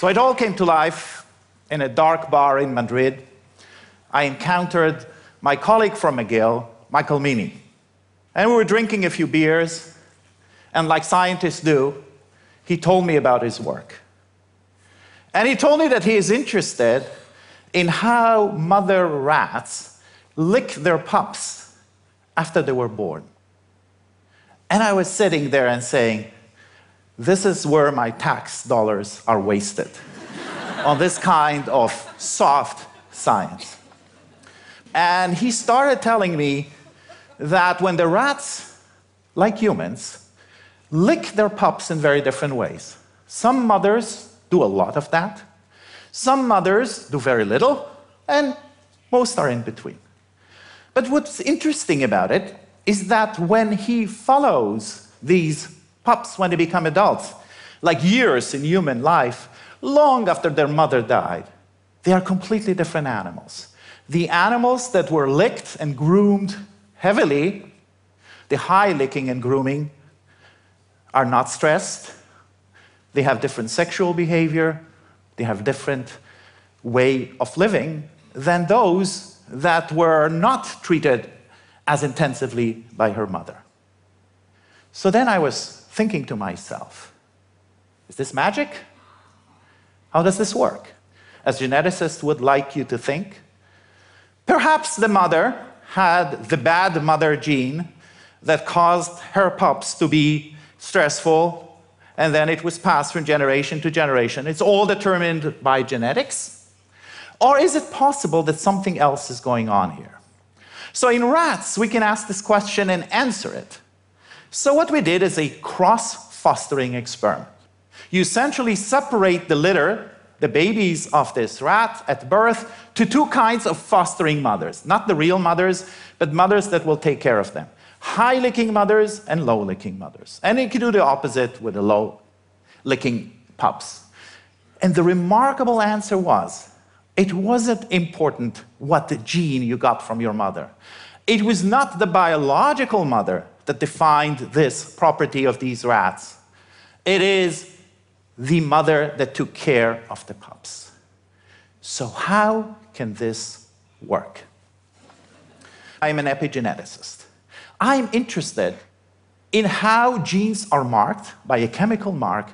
So it all came to life in a dark bar in Madrid. I encountered my colleague from McGill, Michael Meaney. And we were drinking a few beers, and like scientists do, he told me about his work. And he told me that he is interested in how mother rats lick their pups after they were born. And I was sitting there and saying, This is where my tax dollars are wasted on this kind of soft science. And he started telling me that when the rats, like humans, lick their pups in very different ways, some mothers do a lot of that, some mothers do very little, and most are in between. But what's interesting about it is that when he follows these pups when they become adults, like years in human life, long after their mother died, they are completely different animals. The animals that were licked and groomed heavily, the high licking and grooming, are not stressed. They have different sexual behavior. They have different way of living than those that were not treated as intensively by her mother. So then I was thinking to myself, is this magic? How does this work? As geneticists would like you to think, Perhaps the mother had the bad mother gene that caused her pups to be stressful, and then it was passed from generation to generation. It's all determined by genetics. Or is it possible that something else is going on here? So in rats, we can ask this question and answer it. So what we did is a cross-fostering experiment. You essentially separate the litter the babies of this rat at birth to two kinds of fostering mothers. Not the real mothers, but mothers that will take care of them. High licking mothers and low licking mothers. And you can do the opposite with the low licking pups. And the remarkable answer was it wasn't important what the gene you got from your mother. It was not the biological mother that defined this property of these rats. It is the mother that took care of the pups. So, how can this work? I'm an epigeneticist. I'm interested in how genes are marked by a chemical mark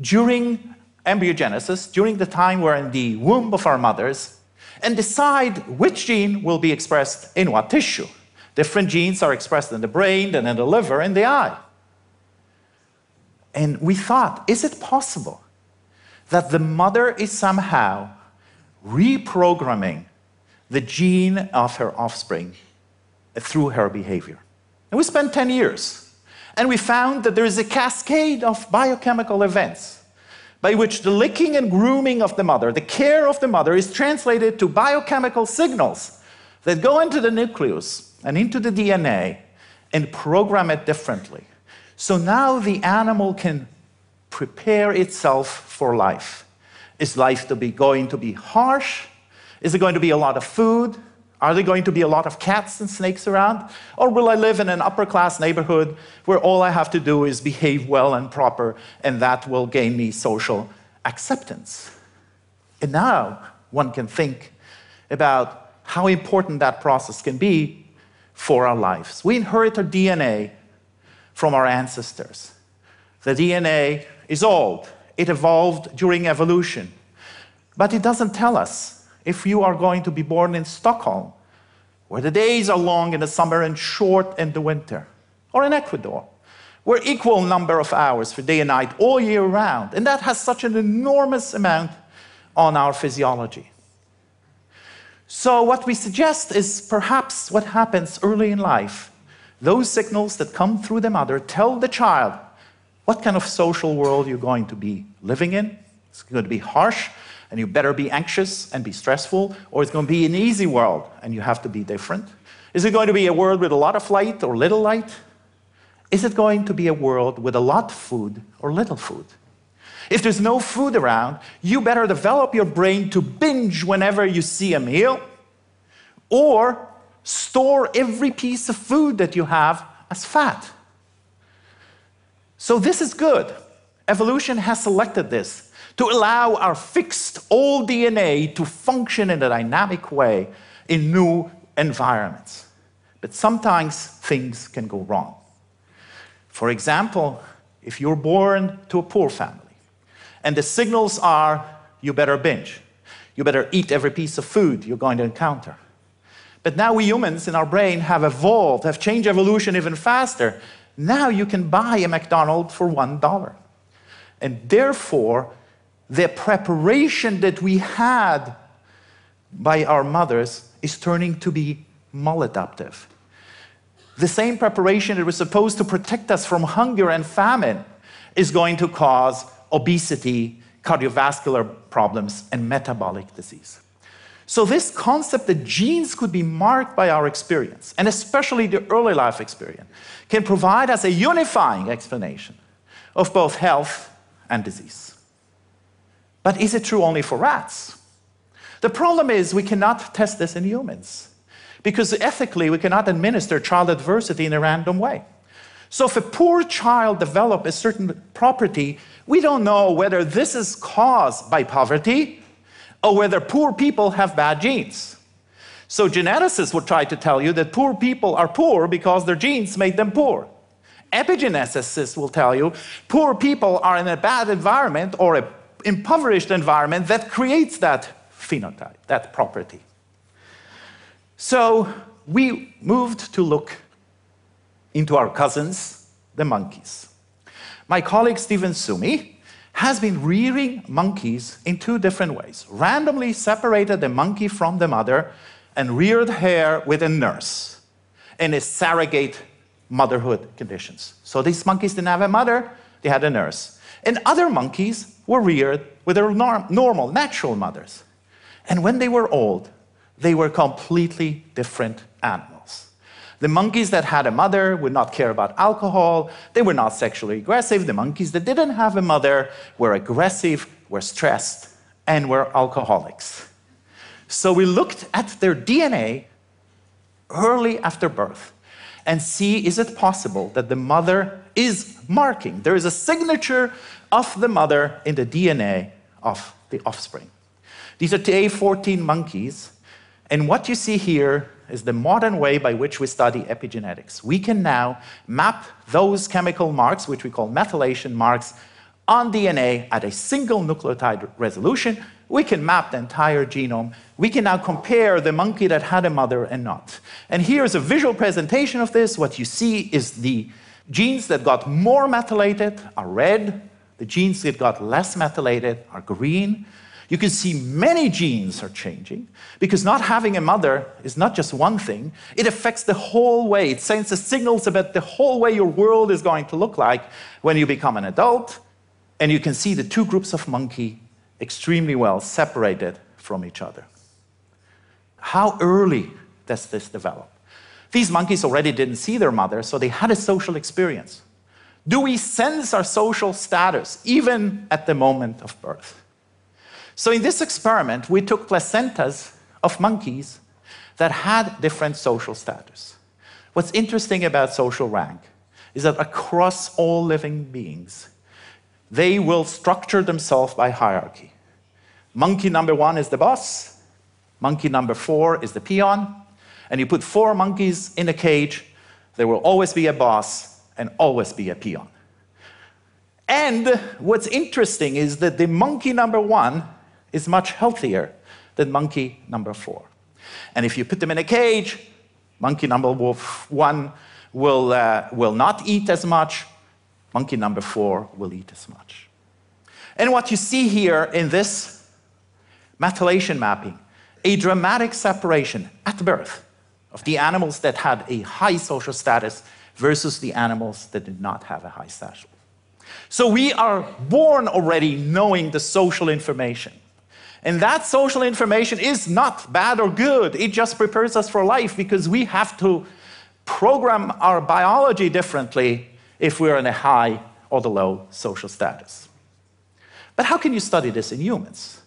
during embryogenesis, during the time we're in the womb of our mothers, and decide which gene will be expressed in what tissue. Different genes are expressed in the brain, and in the liver, and the eye. And we thought, is it possible that the mother is somehow reprogramming the gene of her offspring through her behavior? And we spent 10 years, and we found that there is a cascade of biochemical events by which the licking and grooming of the mother, the care of the mother, is translated to biochemical signals that go into the nucleus and into the DNA and program it differently. So now the animal can prepare itself for life. Is life to be going to be harsh? Is it going to be a lot of food? Are there going to be a lot of cats and snakes around? Or will I live in an upper class neighborhood where all I have to do is behave well and proper, and that will gain me social acceptance? And now one can think about how important that process can be for our lives. We inherit our DNA from our ancestors. The DNA is old, it evolved during evolution. But it doesn't tell us if you are going to be born in Stockholm, where the days are long in the summer and short in the winter, or in Ecuador, where equal number of hours for day and night all year round. And that has such an enormous amount on our physiology. So what we suggest is perhaps what happens early in life those signals that come through the mother tell the child what kind of social world you're going to be living in. It's going to be harsh, and you better be anxious and be stressful, or it's going to be an easy world, and you have to be different. Is it going to be a world with a lot of light or little light? Is it going to be a world with a lot of food or little food? If there's no food around, you better develop your brain to binge whenever you see a meal, or store every piece of food that you have as fat. So, this is good. Evolution has selected this to allow our fixed old DNA to function in a dynamic way in new environments. But sometimes things can go wrong. For example, if you're born to a poor family and the signals are you better binge, you better eat every piece of food you're going to encounter. But now we humans in our brain have evolved, have changed evolution even faster. Now you can buy a McDonald's for $1. And therefore, the preparation that we had by our mothers is turning to be maladaptive. The same preparation that was supposed to protect us from hunger and famine is going to cause obesity, cardiovascular problems, and metabolic disease. So, this concept that genes could be marked by our experience, and especially the early life experience, can provide us a unifying explanation of both health and disease. But is it true only for rats? The problem is we cannot test this in humans because ethically we cannot administer child adversity in a random way. So if a poor child develops a certain property, we don't know whether this is caused by poverty or whether poor people have bad genes. So geneticists would try to tell you that poor people are poor because their genes made them poor. Epigeneticists will tell you poor people are in a bad environment or an impoverished environment that creates that phenotype, that property. So we moved to look into our cousins, the monkeys. My colleague Stephen Suomi has been rearing monkeys in two different ways. Randomly separated the monkey from the mother and reared her with a nurse in a surrogate motherhood conditions. So these monkeys didn't have a mother, they had a nurse. And other monkeys were reared with their normal, natural mothers. And when they were old, they were completely different animals. The monkeys that had a mother would not care about alcohol, they were not sexually aggressive. The monkeys that didn't have a mother were aggressive, were stressed, and were alcoholics. So we looked at their DNA early after birth and see is it possible that the mother is marking, there is a signature of the mother in the DNA of the offspring. These are TA14 monkeys, and what you see here is the modern way by which we study epigenetics. We can now map those chemical marks, which we call methylation marks, on DNA at a single nucleotide resolution. We can map the entire genome. We can now compare the monkey that had a mother and not. And here's a visual presentation of this. What you see is the genes that got more methylated are red, the genes that got less methylated are green, you can see many genes are changing because not having a mother is not just one thing, it affects the whole way. It sends the signals about the whole way your world is going to look like when you become an adult. And you can see the two groups of monkey extremely well separated from each other. How early does this develop? These monkeys already didn't see their mother, so they had a social experience. Do we sense our social status even at the moment of birth? So in this experiment, we took placentas of monkeys that had different social status. What's interesting about social rank is that across all living beings, they will structure themselves by hierarchy. Monkey number one is the boss, monkey number four is the peon, and you put four monkeys in a cage, there will always be a boss and always be a peon. And what's interesting is that the monkey number one is much healthier than monkey number four. And if you put them in a cage, monkey number one will, uh, will not eat as much, monkey number four will eat as much. And what you see here in this methylation mapping, a dramatic separation at birth of the animals that had a high social status versus the animals that did not have a high status. So we are born already knowing the social information. And that social information is not bad or good. It just prepares us for life because we have to program our biology differently if we're in a high or the low social status. But how can you study this in humans?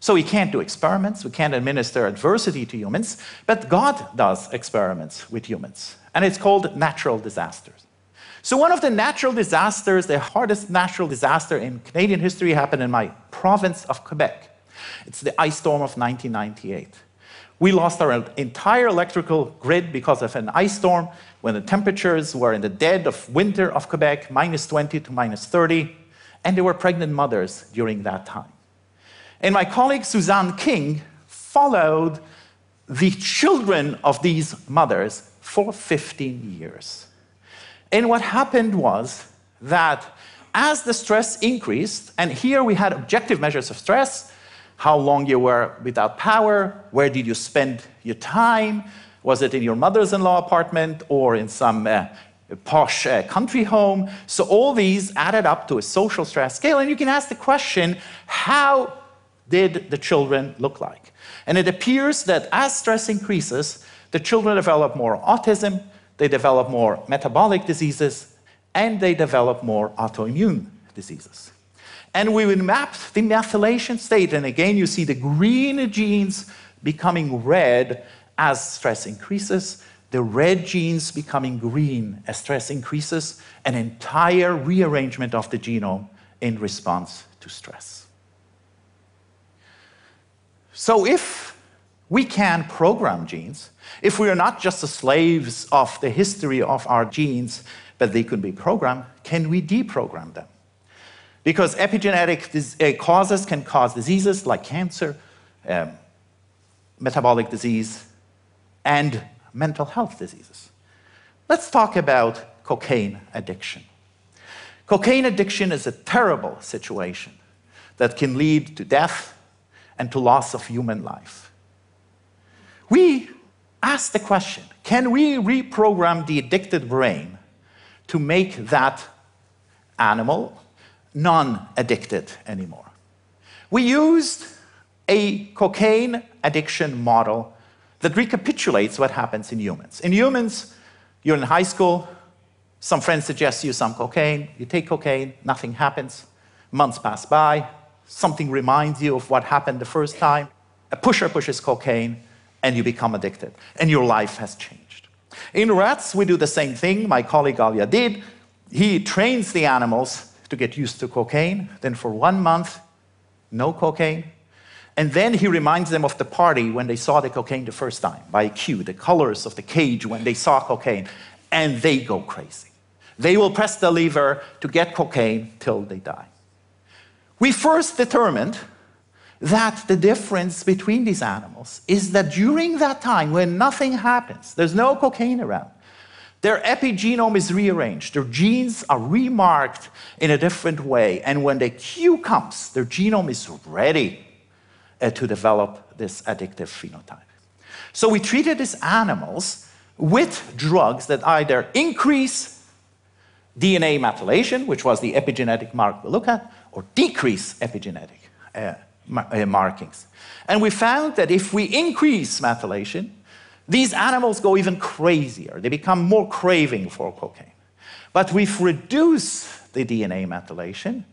So we can't do experiments, we can't administer adversity to humans, but God does experiments with humans, and it's called natural disasters. So one of the natural disasters, the hardest natural disaster in Canadian history happened in my province of Quebec. It's the ice storm of 1998. We lost our entire electrical grid because of an ice storm when the temperatures were in the dead of winter of Quebec, minus 20 to minus 30, and there were pregnant mothers during that time. And my colleague Suzanne King followed the children of these mothers for 15 years. And what happened was that as the stress increased, and here we had objective measures of stress, how long you were without power, where did you spend your time, was it in your mother's-in-law apartment or in some uh, posh uh, country home? So all these added up to a social stress scale, and you can ask the question, how did the children look like? And it appears that as stress increases, the children develop more autism, they develop more metabolic diseases, and they develop more autoimmune diseases. And we would map the methylation state. And again, you see the green genes becoming red as stress increases, the red genes becoming green as stress increases, an entire rearrangement of the genome in response to stress. So if we can program genes, if we are not just the slaves of the history of our genes, but they could be programmed, can we deprogram them? Because epigenetic uh, causes can cause diseases like cancer, um, metabolic disease, and mental health diseases. Let's talk about cocaine addiction. Cocaine addiction is a terrible situation that can lead to death and to loss of human life. We ask the question, can we reprogram the addicted brain to make that animal non-addicted anymore. We used a cocaine addiction model that recapitulates what happens in humans. In humans, you're in high school, some friends suggest you some cocaine, you take cocaine, nothing happens, months pass by, something reminds you of what happened the first time, a pusher pushes cocaine, and you become addicted, and your life has changed. In rats, we do the same thing, my colleague Alia did. He trains the animals to get used to cocaine. Then for one month, no cocaine. And then he reminds them of the party when they saw the cocaine the first time by cue, the colors of the cage when they saw cocaine, and they go crazy. They will press the lever to get cocaine till they die. We first determined that the difference between these animals is that during that time when nothing happens, there's no cocaine around, their epigenome is rearranged. Their genes are remarked in a different way. And when the cue comes, their genome is ready uh, to develop this addictive phenotype. So we treated these animals with drugs that either increase DNA methylation, which was the epigenetic mark we look at, or decrease epigenetic uh, uh, markings. And we found that if we increase methylation, these animals go even crazier. They become more craving for cocaine. But we've reduced the DNA methylation.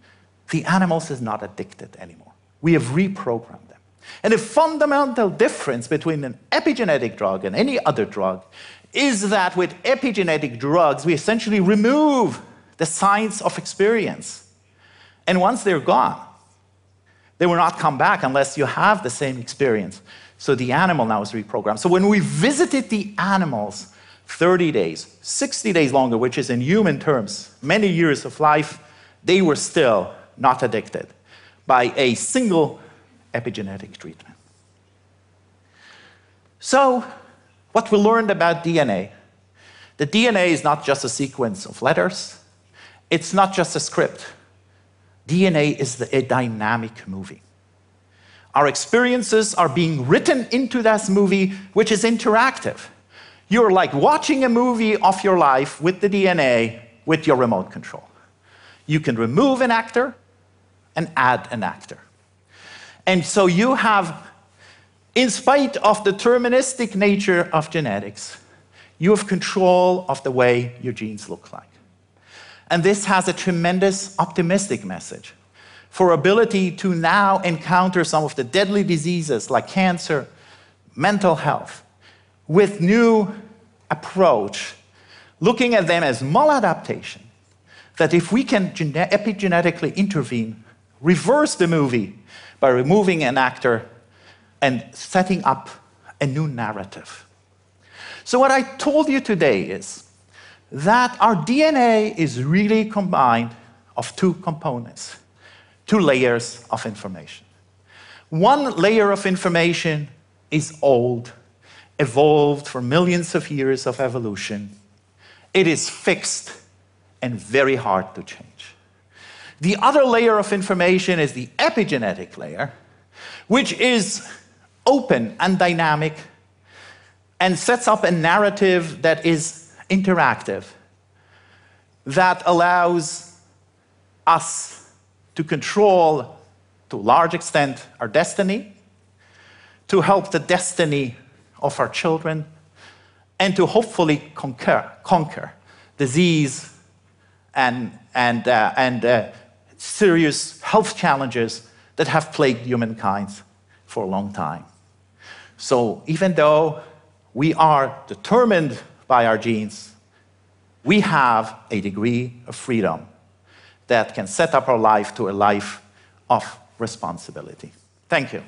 The animals is not addicted anymore. We have reprogrammed them. And the fundamental difference between an epigenetic drug and any other drug is that with epigenetic drugs, we essentially remove the signs of experience. And once they're gone, they will not come back unless you have the same experience. So the animal now is reprogrammed. So when we visited the animals 30 days, 60 days longer, which is in human terms, many years of life, they were still not addicted by a single epigenetic treatment. So what we learned about DNA, the DNA is not just a sequence of letters, it's not just a script. DNA is a dynamic movie. Our experiences are being written into this movie, which is interactive. You're like watching a movie of your life with the DNA with your remote control. You can remove an actor and add an actor. And so you have, in spite of the deterministic nature of genetics, you have control of the way your genes look like. And this has a tremendous optimistic message for ability to now encounter some of the deadly diseases like cancer, mental health, with new approach, looking at them as maladaptation, that if we can epigenetically intervene, reverse the movie by removing an actor and setting up a new narrative. So, what I told you today is that our DNA is really combined of two components, two layers of information. One layer of information is old, evolved for millions of years of evolution. It is fixed and very hard to change. The other layer of information is the epigenetic layer, which is open and dynamic and sets up a narrative that is interactive, that allows us to control, to a large extent, our destiny, to help the destiny of our children, and to hopefully conquer, conquer disease and, and, uh, and uh, serious health challenges that have plagued humankind for a long time. So even though we are determined by our genes, we have a degree of freedom that can set up our life to a life of responsibility. Thank you.